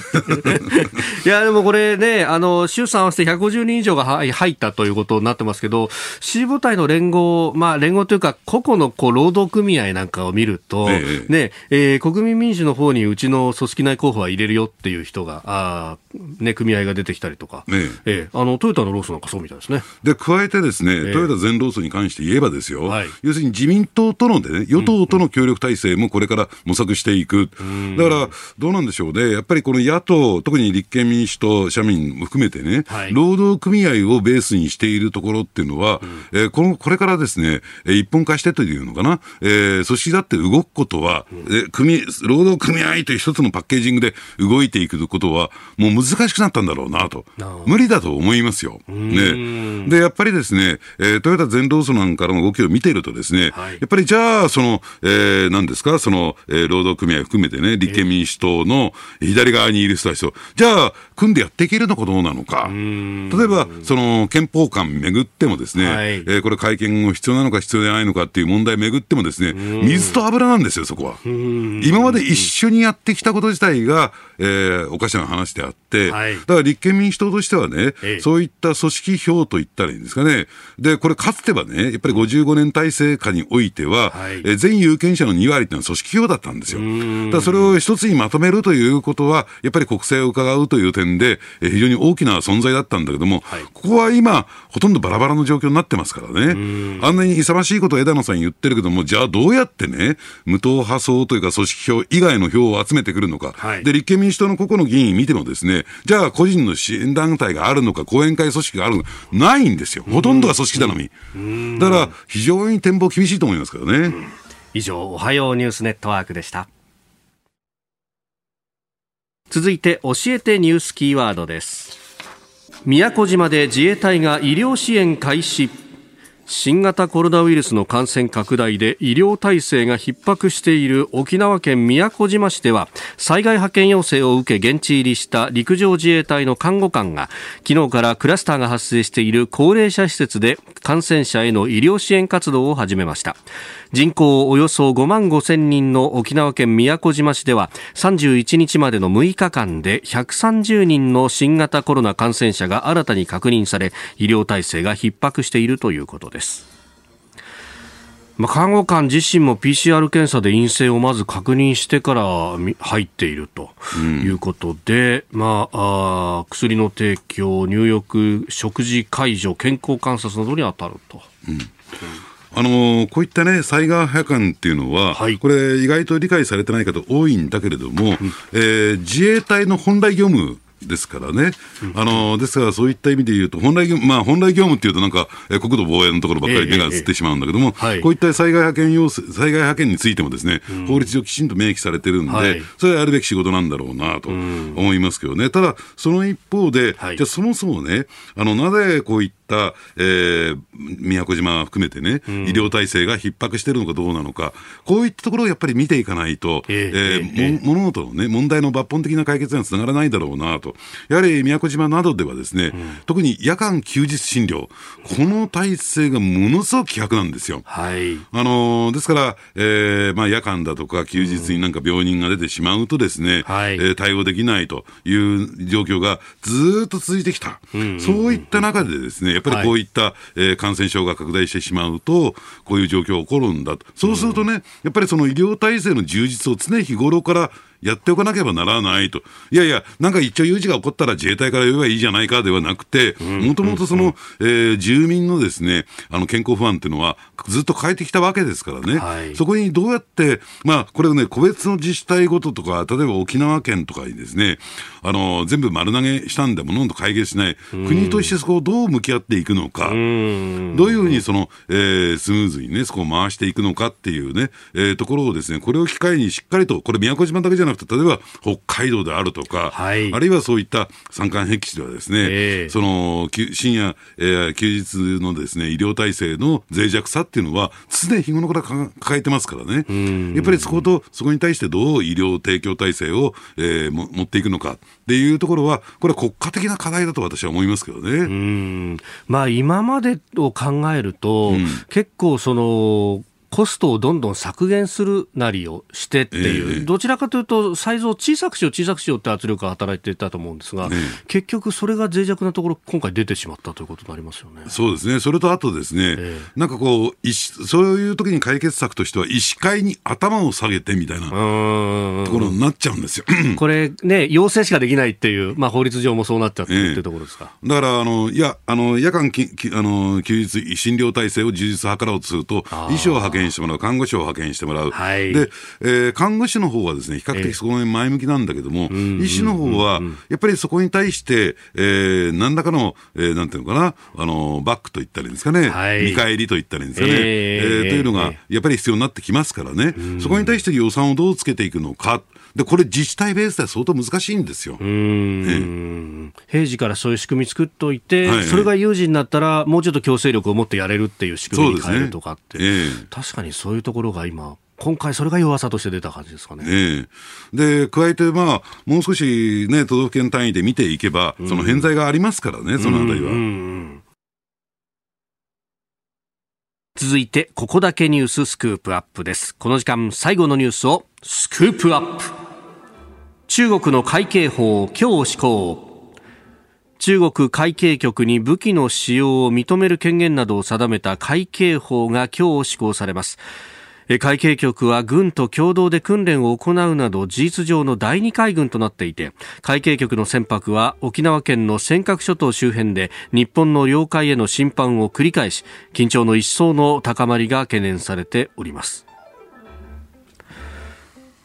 S1: や、でもこれね、あの、衆参合わせて150人以上が入ったということになってますけど、支部隊の連合、まあ連合というか、個々のこう労働組合なんかを見ると、ええ。ね、えー、国民民主の方にうちの組織内候補は入れるよっていう人が、あね、組合が出てきたりとか、ええ。ー、あの、トヨタのローソンなんかそうみたいですね。
S3: で、加えてですね、トヨタ全労組に関して言えばですよ、はい、要するに自民党とのでね、与党との協力体制もこれから模索していく。だから、どうなんでしょうね。やっぱりこの野党、特に立憲民主党、社民も含めてね、はい、労働組合をベースにしているところっていうのは、うん、えー、この、これからですね、一本化してというのかな、えー、組織だって動くことは、うん、え組、労働組合という一つのパッケージングで動いていくことは、もう難しくなったんだろうなと。無理だと思いますよ。ね。で、やっぱりですね、えー、トヨタ全労組なんかの動きを見ているとですね、はい、やっぱりじゃあ、その、えー、何ですか、その、えー、労働組合含めてね、立憲民主党の左側にいる人たちと、じゃあ、組んでやっていけるのかどうなのか。例えば、その、憲法観めぐってもですね、はい、えー、これ会見を必要なのか必要じゃないのかっていう問題めぐってもですね、水と油なんですよ、そこは。今まで一緒にやってきたこと自体が、えー、おかしな話であって、はい、だから立憲民主党としてはね、そういった組織票といったらいいんですかね。で、これかつてはね、やっぱり55年体制下においては、はい、えー、全有権者の2割っていうのは組織票だったんですよ。だそれを一つにまとめるということは、やっぱり国政を伺うという点で、えー、非常に大きな存在だったんだけども、はい、ここは今、ほとんどバラバラの状況になってますからね。あんなに勇ましいことを枝野さん言ってるけども、じゃあどうやってね、無党派層というか組織票以外の票を集めてくるのか。はい、で、立憲民主党の個々の議員見てもですね、じゃあ個人の支援団体があるのか、後援会組織があるのか、ないんですよ。ほとんどが組織頼み。だから、非常に展望厳しいと思いますけどね。
S1: 以上、おはようニュースネットワークでした。続いて、教えてニュースキーワードです。宮古島で自衛隊が医療支援開始。新型コロナウイルスの感染拡大で医療体制が逼迫している沖縄県宮古島市では災害派遣要請を受け現地入りした陸上自衛隊の看護官が昨日からクラスターが発生している高齢者施設で感染者への医療支援活動を始めました人口およそ5万5千人の沖縄県宮古島市では31日までの6日間で130人の新型コロナ感染者が新たに確認され医療体制が逼迫しているということです。まあ、看護官自身も PCR 検査で陰性をまず確認してから入っているということで、うん、まあ、あ薬の提供、入浴、食事介助、健康観察などに当たると。うん。
S3: あのこういったね、災害派遣っていうのは、はい、これ、意外と理解されてない方多いんだけれども、うん、えー、自衛隊の本来業務ですからね、あのですからそういった意味で言うと、本来、まあ、本来業務っていうと、なんか、え国土防衛のところばっかり目が移ってしまうんだけども、えええ、こういった災害派遣要請、災害派遣についてもですね、うん、法律上きちんと明記されてるんで、はい、それはやるべき仕事なんだろうなと思いますけどね、ただ、その一方で、はい、じゃそもそもね、あのなぜこういった、えー、宮古島含めてね、うん、医療体制が逼迫しているのかどうなのか、こういったところをやっぱり見ていかないと、えー、えー、物事のね、問題の抜本的な解決にはつながらないだろうなと。やはり宮古島などではですね、うん、特に夜間休日診療、この体制がものすごく希薄なんですよ。
S1: はい。
S3: あのですから、えー、まあ夜間だとか休日になんか病人が出てしまうとですね、うん、はい、えー、対応できないという状況がずっと続いてきた。うんうんうん、そういった中でですね、やっぱりこういった、はい、えー、感染症が拡大してしまうと、こういう状況が起こるんだと。そうするとね、やっぱりその医療体制の充実を常日頃からやっておかなければならないと。いやいや、なんか一応有事が起こったら自衛隊から言えばいいじゃないかではなくて、もともとその、えー、住民のですね、あの健康不安っていうのはずっと変えてきたわけですからね。はい、そこにどうやって、まあ、これね、個別の自治体ごととか、例えば沖縄県とかにですね、あの、全部丸投げしたんでものんと解決しない、国としてそこをどう向き合っていくのか、どういうふうにその、えー、スムーズにね、そこを回していくのかっていうね、えー、ところをですね、これを機会にしっかりと、これ宮古島だけじゃなくて、例えば北海道であるとか、はい、あるいはそういった山間僻地ではですね、えー、その、深夜、えー、休日のですね、医療体制の脆弱さっていうのは、常日頃から抱えてますからね。やっぱりそこと、そこに対してどう医療提供体制を、えー、も持っていくのか。っていうところは、これは国家的な課題だと私は思いますけどね。うん
S1: まあ、今までを考えると、うん、結構その、コストをどんどん削減するなりをしてっていう、えー、どちらかというと、サイズを小さくしよう、小さくしようって圧力が働いていたと思うんですが、えー、結局、それが脆弱なところ、今回出てしまったということになりますよね。
S3: そうですね、それとあとですね、えー、なんかこう、そういう時に解決策としては、医師会に頭を下げてみたいなところになっちゃうんですよ。
S1: これね、要請しかできないっていう、まあ、法律上もそうなっちゃってるっていうところですか。
S3: だからあのいやあの夜間ききあの休日診療体制を充実図ろうとすると、医師を派遣してもらう、看護師を派遣してもらう、はい、でえー、看護師の方はですね比較的そこに前向きなんだけども、えー、医師の方はやっぱりそこに対して、えー、何らかの、えー、なんていうのかな、あのバックと言ったらいいんですかね、はい、見返りと言ったらいいんですかね、えー、えー、というのがやっぱり必要になってきますからね、そこに対して予算をどうつけていくのか。で、これ自治体ベースでは相当難しいんですよ。う
S1: ん、平時からそういう仕組み作っておいて、はいはい、それが有事になったら、もうちょっと強制力を持ってやれるっていう仕組みに変えるとかって、ねえー、確かにそういうところが今、今回、それが弱さとして出た感じですかね。
S3: ええ、で、加えて、まあ、もう少しね、都道府県単位で見ていけば、その偏在がありますからね、そのあたりは。
S1: 続いて、ここだけニューススクープアップです。この時間、最後のニュースをスクープアップ。中国の海警法、今日施行。中国海警局に武器の使用を認める権限などを定めた海警法が今日施行されます。海警局は軍と共同で訓練を行うなど事実上の第二海軍となっていて海警局の船舶は沖縄県の尖閣諸島周辺で日本の領海への侵犯を繰り返し緊張の一層の高まりが懸念されております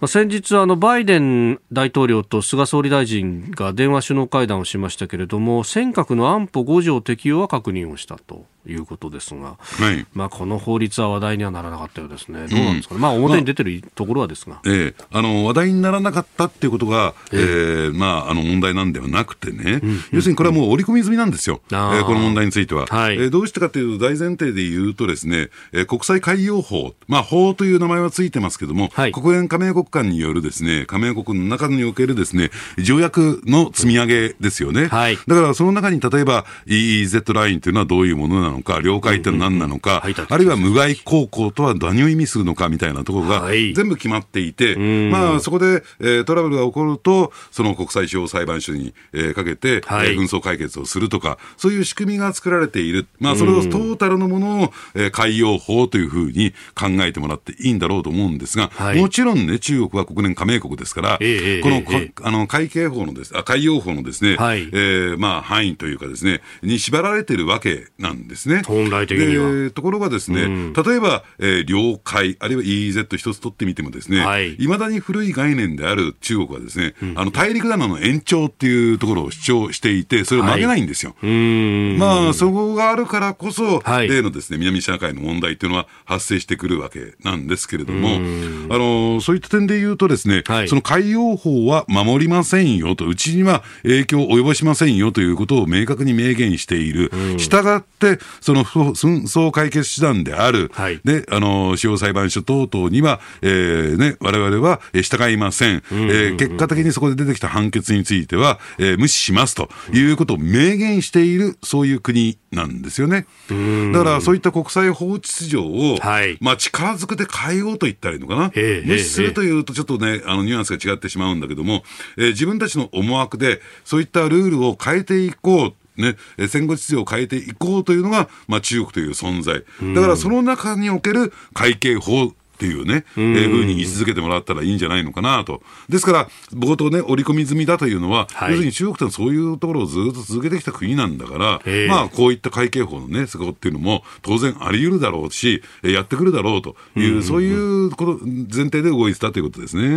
S1: 先日あのバイデン大統領と菅総理大臣が電話首脳会談をしましたけれども尖閣の安保5条適用は確認をしたと。いうことですが、はい、まあ、この法律は話題にはならなかったようですね、どうなんですかね、うん、まあ、表に出てるところはですが、まあ、
S3: えー、あの話題にならなかったっていうことが、えー、えー、まあ、あの問題なんではなくてね、うん要するにこれはもう織り込み済みなんですよ、えー、この問題については。はい、えー、どうしてかというと、大前提で言うとですね、えー、国際海洋法、まあ、法という名前はついてますけども、はい、国連加盟国間によるですね加盟国の中におけるですね条約の積み上げですよね。はい、だからその中に例えば EEZ ラインというのはどういうものなのか、領海って何なのか、あるいは無害航行とは何を意味するのかみたいなところが全部決まっていて、まあ、そこで、えー、トラブルが起こると、その国際司法裁判所に、えー、かけて、はい、えー、紛争解決をするとか、そういう仕組みが作られている、まあ、それをトータルのものを、えー、海洋法というふうに考えてもらっていいんだろうと思うんですが、はい、もちろんね、中中国は国連加盟国ですから、えー、この、えー、あの海警法のですあ海洋法のですね、はい、えー、まあ、範囲というかですね、に縛られているわけなんですね。
S1: 本来的には。
S3: ところがですね、うん、例えば、えー、領海、あるいは EEZ 一つ取ってみてもですね、はい、まだに古い概念である中国はですね、うん、あの大陸棚の延長っていうところを主張していて、それを曲げないんですよ。はい、まあ、そこがあるからこそ、はい、例のですね、南シナ海の問題っていうのは発生してくるわけなんですけれども、あの、そういった点で言うとですね、はい、その海洋法は守りませんよと、うちには影響を及ぼしませんよということを明確に明言している。したがって、その紛争解決手段である、はい、で、あの、司法裁判所等々には、えー、ね、我々は従いません。えー、結果的にそこで出てきた判決については、えー、無視しますということを明言している、そういう国なんですよね。だからそういった国際法秩序を、はい、まあ力ずくで変えようと言ったらいいのかな。無視するというとちょっとね、あのニュアンスが違ってしまうんだけども、えー、自分たちの思惑でそういったルールを変えていこう。ね、戦後秩序を変えていこうというのが、まあ、中国という存在。だからその中における会計法っていうね、えー、ふうに位置づけてもらったらいいんじゃないのかなと。ですから、冒頭ね、織り込み済みだというのは、はい、要するに中国ってそういうところをずっと続けてきた国なんだから、まあ、こういった会計法のね、施行っていうのも当然あり得るだろうし、やってくるだろうという、そういうこと前提で動いてたということですね。う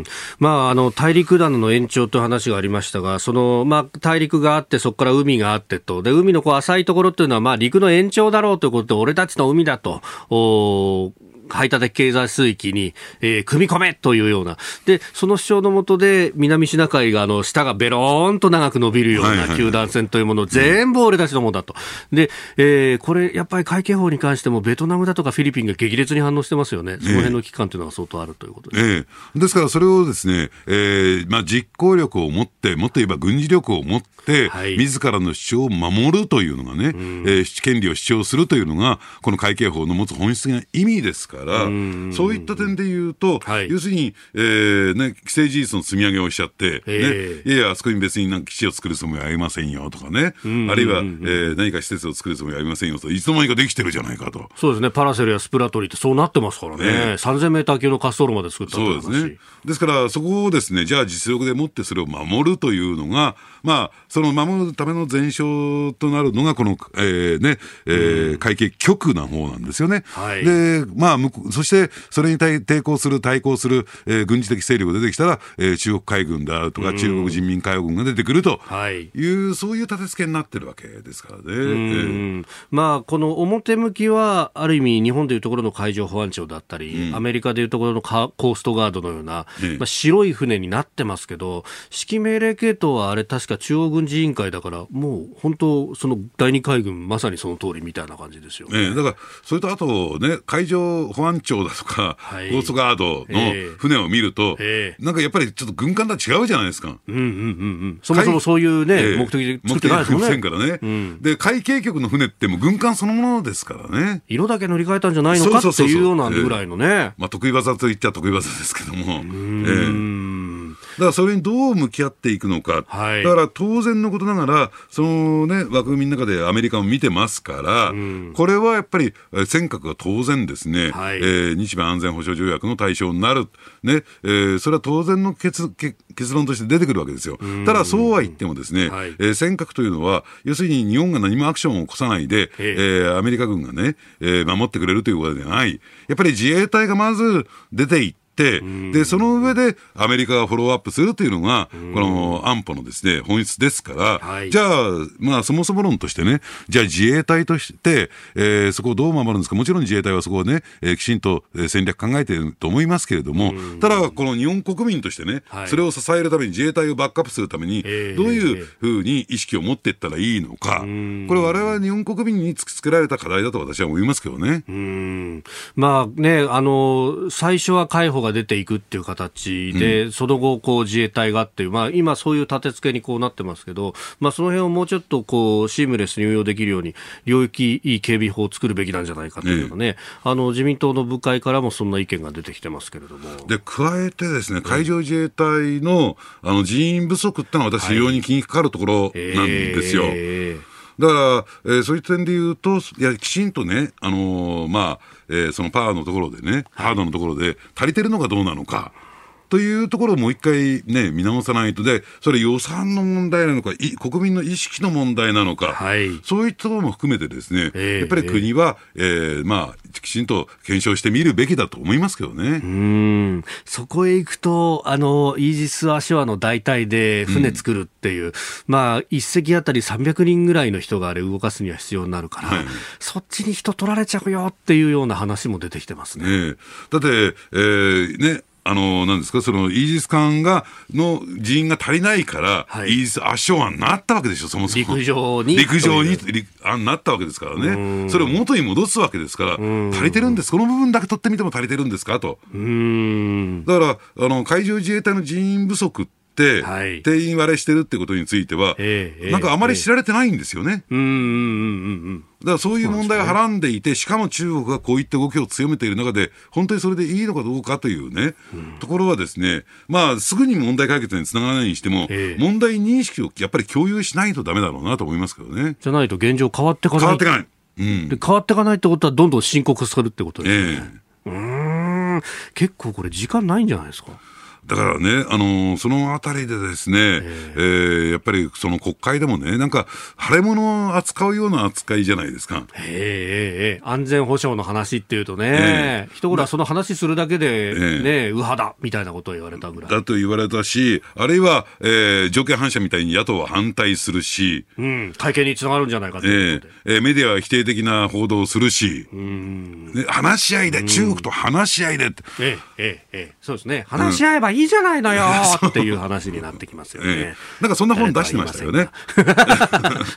S1: ん、まあ、あの、大陸棚の延長という話がありましたが、その、まあ、大陸があって、そこから海があってと、で、海のこう浅いところっていうのは、まあ、陸の延長だろうということで、俺たちの海だと、お排他的経済水域に、えー、組み込めというような。で、その主張のもとで、南シナ海が、あの、下がベローンと長く伸びるような球団戦というものを全部俺たちのものだと。で、えー、これ、やっぱり海警法に関しても、ベトナムだとかフィリピンが激烈に反応してますよね。その辺の期間というのは相当あるということです。
S3: ええですから、それをですね、えー、まあ、実行力を持って、もっと言えば軍事力を持って、はい、自らの主張を守るというのがね、うん、えー、権利を主張するというのが、この海警法の持つ本質的な意味ですから、うんそういった点で言うと、はい、要するに、えーね、既成事実の積み上げをしちゃって、ね、いやいや、あそこに別になんか基地を作るつもりはありませんよとかね、あるいは、えー、何か施設を作るつもりはありませんよと、いつの間にかできてるじゃないかと。
S1: そうですね、パラセルやスプラトリーってそうなってますからね、ね。3000メーター級の滑走路まで作った
S3: そうですね。ですから、そこをですね、じゃあ実力でもってそれを守るというのが、まあ、その守るための前哨となるのが、この、えー、ね、えー、会計局な方なんですよね。はい、で、まあ、そして、それに対抵抗する、対抗する、えー、軍事的勢力が出てきたら、えー、中国海軍であるとか、中国人民解放軍が出てくるという、そういう立て付けになってるわけですからね。えー、
S1: まあ、この表向きは、ある意味、日本でいうところの海上保安庁だったり、うん、アメリカでいうところのコーストガードのような、まあ、白い船になってますけど、指揮命令系統はあれ、確か中央軍事委員会だから、もう本当、その第二海軍、まさにその通りみたいな感じですよ
S3: ね。だから、それとあとね、海上保安庁だとか、はい、コーストガードの船を見ると、なんかやっぱりちょっと軍艦とは違うじゃないですか。うんうんうんう
S1: ん。そもそもそういうね、目的で作ってないですもんね。
S3: からね、うん、で、海警局の船っても軍艦そのものですからね。
S1: 色だけ乗り換えたんじゃないのかっていうようなぐらいのね。
S3: まあ、得意技と言っちゃ得意技ですけども。えー、だからそれにどう向き合っていくのか。はい、だから当然のことながら、そのね、枠組みの中でアメリカを見てますから、うん、これはやっぱり尖閣が当然ですね、はい、えー、日米安全保障条約の対象になる。ね、えー、それは当然の結結論として出てくるわけですよ。ただそうは言ってもですね、はい、えー、尖閣というのは、要するに日本が何もアクションを起こさないで、えー、アメリカ軍がね、えー、守ってくれるということではない。やっぱり自衛隊がまず出ていって、、で、その上でアメリカがフォローアップするというのが、この安保のですね、本質ですから、はい、じゃあ、まあ、そもそも論としてね、じゃあ自衛隊として、えー、そこをどう守るんですか、もちろん自衛隊はそこをね、えー、きちんと戦略考えていると思いますけれども、ただ、この日本国民としてね、はい、それを支えるために自衛隊をバックアップするために、どういうふうに意識を持っていったらいいのか、これ、われわれ日本国民に突きつけられた課題だと私は思いますけどね。
S1: まあね、あの、最初は海保が出ていくっていう形で、うん、その後こう自衛隊がっていう、まあ、今そういう立て付けにこうなってますけど、まあ、その辺をもうちょっとこうシームレスに運用できるように領域いい警備法を作るべきなんじゃないかというのね、あの自民党の部会からもそんな意見が出てきてますけれども。
S3: で加えてですね海上自衛隊のあの人員不足ってのは私非常に気にかかるところなんですよ。はいえーだから、えー、そういう点で言うと、いや、きちんとね、あのー、まあ、えー、そのパワーのところでね、ハードのところで足りてるのかどうなのか。というところをもう一回ね、見直さないとで、それ予算の問題なのか、い国民の意識の問題なのか、はい、そういったところも含めてですね、えー、やっぱり国は、えー、まあ、きちんと検証してみるべきだと思いますけどね。う
S1: ん。そこへ行くと、あの、イージス・アショアの代替で船作るっていう、うん、まあ、一隻あたり300人ぐらいの人があれ動かすには必要になるから、はい、そっちに人取られちゃうよっていうような話も出てきてますね。
S3: ねだって、えー、ね、あの、なんですか、その、イージス艦が、の人員が足りないから、はい、イージス圧勝案になったわけでしょ、そもそも。
S1: 陸上に。
S3: 陸上に、あなったわけですからね。それを元に戻すわけですから、足りてるんです。この部分だけ取ってみても足りてるんですか？と。だから、あの、海上自衛隊の人員不足って、、はい、定員割れしてるってことについては、えー、なんかあまり知られてないんですよね。えー、うんうんうんうんだからそういう問題をはらんでいて、しかも中国がこういった動きを強めている中で、本当にそれでいいのかどうかというね、うん、ところはですね、まあ、すぐに問題解決につながらないにしても、えー、問題認識をやっぱり共有しないとだめだろうなと思いますけどね。
S1: じゃないと現状変わっていかない。
S3: 変わっていかない。
S1: うん、で変わっていかないってことは、どんどん深刻化するってことですね。えー、うん結構これ、時間ないんじゃないですか？
S3: だからね、あのー、そのあたりでですね、えー、やっぱりその国会でもね、なんか、腫れ物を扱うような扱いじゃないですか。
S1: ええ安全保障の話っていうとね、一頃はその話するだけで、ね、右派だみたいなことを言われたぐらい。
S3: だと言われたし、あるいは、えー、条件反射みたいに野党は反対するし、
S1: うん、体験につながるんじゃないかと
S3: いうえー、メディアは否定的な報道をするし、うん、ね、話し合いで、中国と話し合いでって。
S1: ええええそうですね。話し合えばいいじゃないのよっていう話になってきますよね。え
S3: え、なんかそんな本出してましたよね。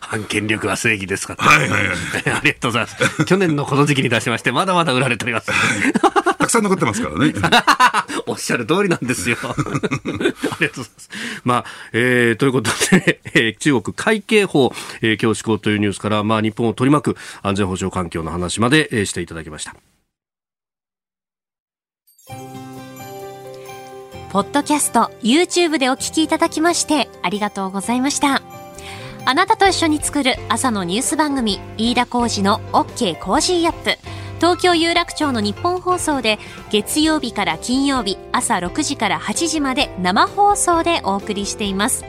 S1: 反権力は正義ですか
S3: はいはいはい。
S1: ありがとうございます。去年のこの時期に出しまして、まだまだ売られております。
S3: たくさん残ってますからね。
S1: おっしゃる通りなんですよ。ありがとうございます。まあ、えー、ということで、えー、中国海警法、えー、今日施行というニュースから、まあ、日本を取り巻く安全保障環境の話まで、えー、していただきました。
S2: ポッドキャスト、YouTube でお聞きいただきまして、ありがとうございました。あなたと一緒に作る朝のニュース番組、飯田浩司の OK! Cozy up!。東京有楽町のニッポン放送で月曜日から金曜日朝6時から8時まで生放送でお送りしています。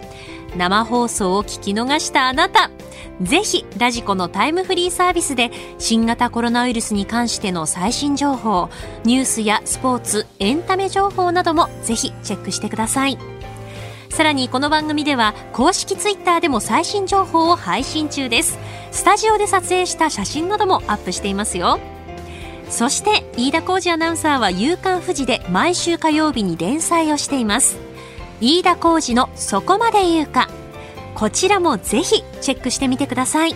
S2: 生放送を聞き逃したあなた、ぜひラジコのタイムフリーサービスで新型コロナウイルスに関しての最新情報、ニュースやスポーツ、エンタメ情報などもぜひチェックしてください。さらにこの番組では公式ツイッターでも最新情報を配信中です。スタジオで撮影した写真などもアップしていますよ。そして飯田浩二アナウンサーは夕刊富士で毎週火曜日に連載をしています。飯田浩二のそこまで言うか。こちらもぜひチェックしてみてください。